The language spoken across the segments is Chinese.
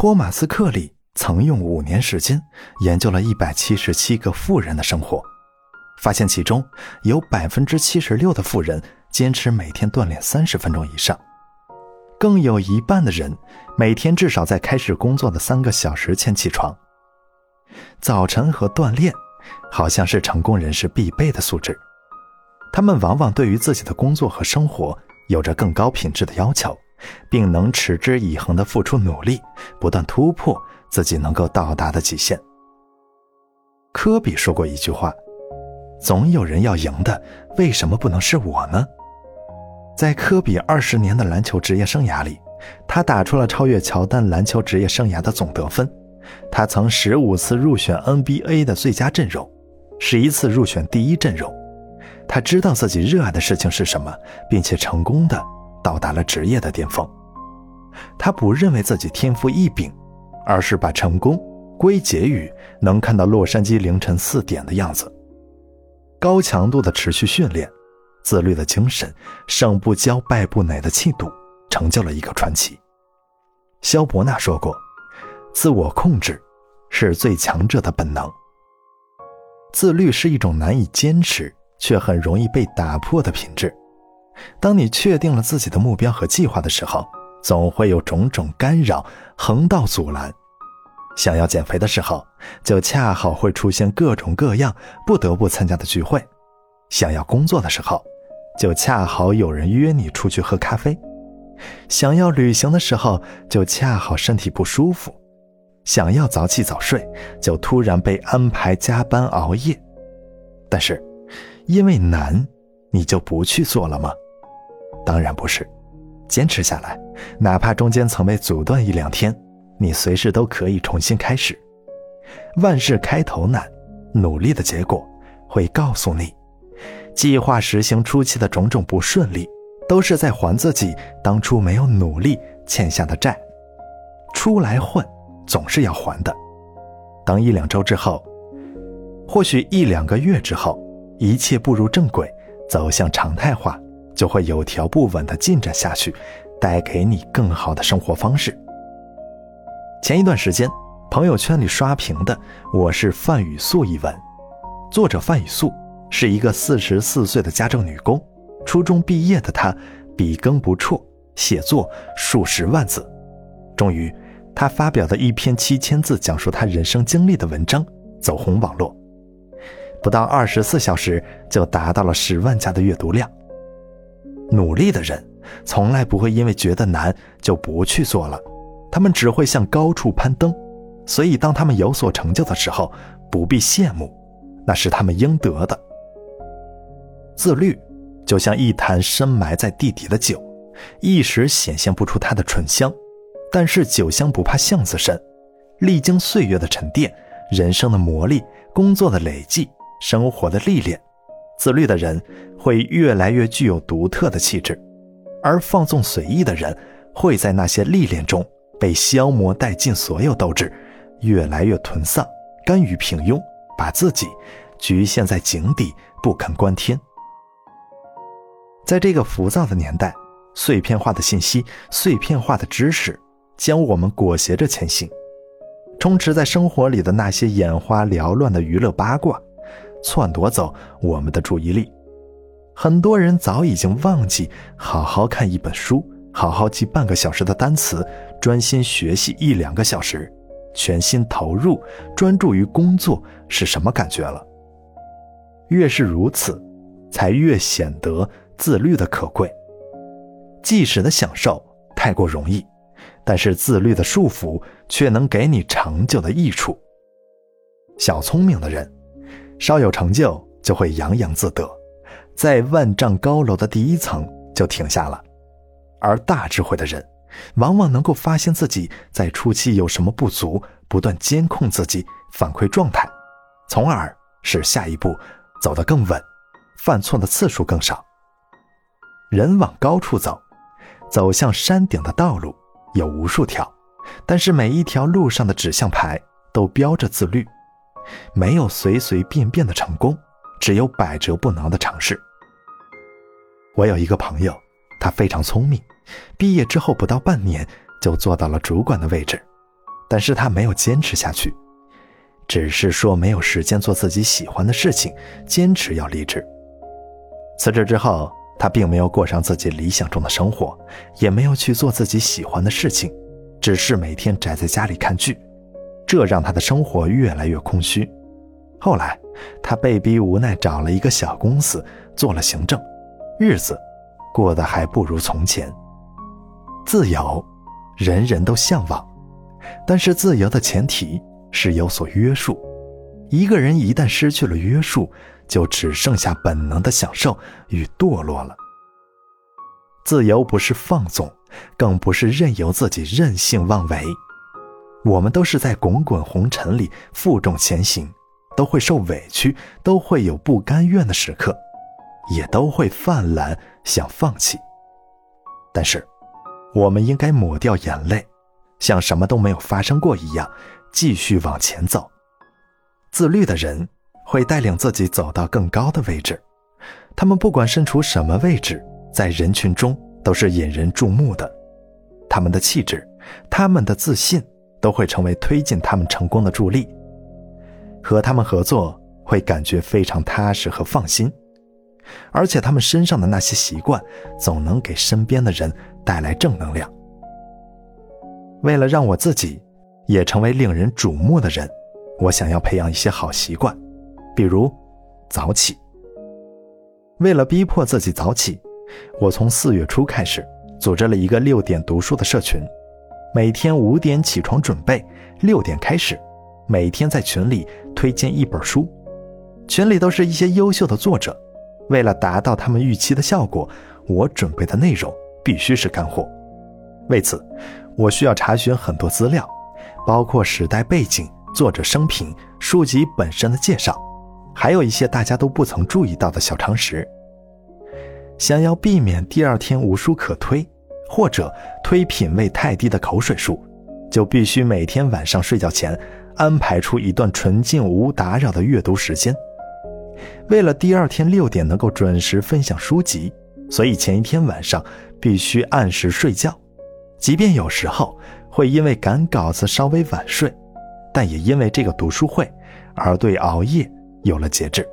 托马斯·克里曾用五年时间研究了一百七十七个富人的生活，发现其中有百分之七十六的富人坚持每天锻炼三十分钟以上，更有一半的人每天至少在开始工作的三个小时前起床。早晨和锻炼，好像是成功人士必备的素质。他们往往对于自己的工作和生活有着更高品质的要求，并能持之以恒地付出努力，不断突破自己能够到达的极限。科比说过一句话：“总有人要赢的，为什么不能是我呢？”在科比二十年的篮球职业生涯里，他打出了超越乔丹篮球职业生涯的总得分。他曾十五次入选 NBA 的最佳阵容，十一次入选第一阵容。他知道自己热爱的事情是什么，并且成功的到达了职业的巅峰。他不认为自己天赋异禀，而是把成功归结于能看到洛杉矶凌晨四点的样子。高强度的持续训练，自律的精神，胜不骄败不馁的气度，成就了一个传奇。肖伯纳说过。自我控制是最强者的本能。自律是一种难以坚持却很容易被打破的品质。当你确定了自己的目标和计划的时候，总会有种种干扰横道阻拦。想要减肥的时候，就恰好会出现各种各样不得不参加的聚会；想要工作的时候，就恰好有人约你出去喝咖啡；想要旅行的时候，就恰好身体不舒服。想要早起早睡，就突然被安排加班熬夜。但是，因为难，你就不去做了吗？当然不是。坚持下来，哪怕中间曾被阻断一两天，你随时都可以重新开始。万事开头难，努力的结果会告诉你。计划实行初期的种种不顺利，都是在还自己当初没有努力欠下的债。出来混。总是要还的。当一两周之后，或许一两个月之后，一切步入正轨，走向常态化，就会有条不紊地进展下去，带给你更好的生活方式。前一段时间，朋友圈里刷屏的“我是范雨素”一文，作者范雨素是一个四十四岁的家政女工，初中毕业的她笔耕不辍，写作数十万字，终于。她发表的一篇七千字讲述她人生经历的文章走红网络，不到二十四小时就达到了十万加的阅读量。努力的人从来不会因为觉得难就不去做了，他们只会向高处攀登。所以，当他们有所成就的时候，不必羡慕，那是他们应得的。自律就像一坛深埋在地底的酒，一时显现不出它的醇香。但是酒香不怕巷子深，历经岁月的沉淀，人生的磨砺，工作的累计，生活的历练，自律的人会越来越具有独特的气质，而放纵随意的人会在那些历练中被消磨殆尽所有斗志，越来越颓丧，甘于平庸，把自己局限在井底，不肯观天。在这个浮躁的年代，碎片化的信息，碎片化的知识。将我们裹挟着前行，充斥在生活里的那些眼花缭乱的娱乐八卦，篡夺走我们的注意力。很多人早已经忘记好好看一本书，好好记半个小时的单词，专心学习一两个小时，全心投入专注于工作是什么感觉了。越是如此，才越显得自律的可贵。即时的享受太过容易。但是自律的束缚却能给你长久的益处。小聪明的人，稍有成就就会洋洋自得，在万丈高楼的第一层就停下了；而大智慧的人，往往能够发现自己在初期有什么不足，不断监控自己，反馈状态，从而使下一步走得更稳，犯错的次数更少。人往高处走，走向山顶的道路。有无数条，但是每一条路上的指向牌都标着自律。没有随随便便的成功，只有百折不挠的尝试。我有一个朋友，他非常聪明，毕业之后不到半年就做到了主管的位置。但是他没有坚持下去，只是说没有时间做自己喜欢的事情，坚持要离职。辞职之后，他并没有过上自己理想中的生活，也没有去做自己喜欢的事情，只是每天宅在家里看剧，这让他的生活越来越空虚。后来，他被逼无奈找了一个小公司做了行政，日子过得还不如从前。自由，人人都向往，但是自由的前提是有所约束。一个人一旦失去了约束，就只剩下本能的享受与堕落了。自由不是放纵，更不是任由自己任性妄为。我们都是在滚滚红尘里负重前行，都会受委屈，都会有不甘愿的时刻，也都会泛滥想放弃。但是，我们应该抹掉眼泪，像什么都没有发生过一样，继续往前走。自律的人。会带领自己走到更高的位置，他们不管身处什么位置，在人群中都是引人注目的。他们的气质，他们的自信，都会成为推进他们成功的助力。和他们合作会感觉非常踏实和放心，而且他们身上的那些习惯，总能给身边的人带来正能量。为了让我自己也成为令人瞩目的人，我想要培养一些好习惯。比如，早起。为了逼迫自己早起，我从四月初开始组织了一个六点读书的社群，每天五点起床准备，六点开始，每天在群里推荐一本书，群里都是一些优秀的作者。为了达到他们预期的效果，我准备的内容必须是干货。为此，我需要查询很多资料，包括时代背景、作者生平、书籍本身的介绍。还有一些大家都不曾注意到的小常识。想要避免第二天无书可推，或者推品味太低的口水书，就必须每天晚上睡觉前安排出一段纯净无打扰的阅读时间。为了第二天六点能够准时分享书籍，所以前一天晚上必须按时睡觉。即便有时候会因为赶稿子稍微晚睡，但也因为这个读书会而对熬夜。有了节制，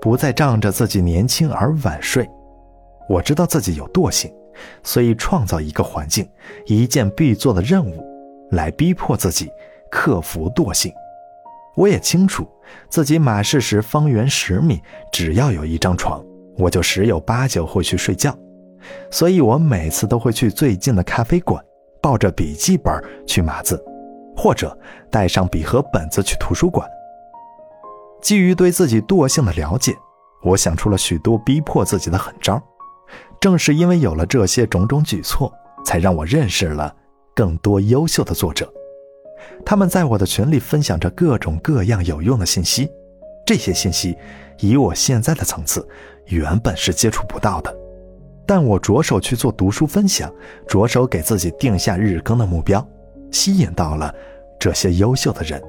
不再仗着自己年轻而晚睡。我知道自己有惰性，所以创造一个环境，一件必做的任务，来逼迫自己克服惰性。我也清楚自己马氏时方圆十米，只要有一张床，我就十有八九会去睡觉。所以我每次都会去最近的咖啡馆，抱着笔记本去码字，或者带上笔和本子去图书馆。基于对自己惰性的了解，我想出了许多逼迫自己的狠招。正是因为有了这些种种举措，才让我认识了更多优秀的作者。他们在我的群里分享着各种各样有用的信息。这些信息，以我现在的层次，原本是接触不到的。但我着手去做读书分享，着手给自己定下日更的目标，吸引到了这些优秀的人。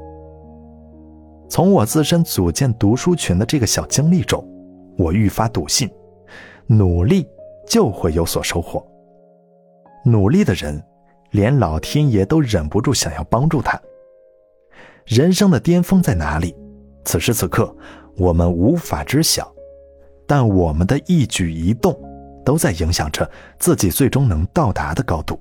从我自身组建读书群的这个小经历中，我愈发笃信，努力就会有所收获。努力的人，连老天爷都忍不住想要帮助他。人生的巅峰在哪里？此时此刻，我们无法知晓，但我们的一举一动，都在影响着自己最终能到达的高度。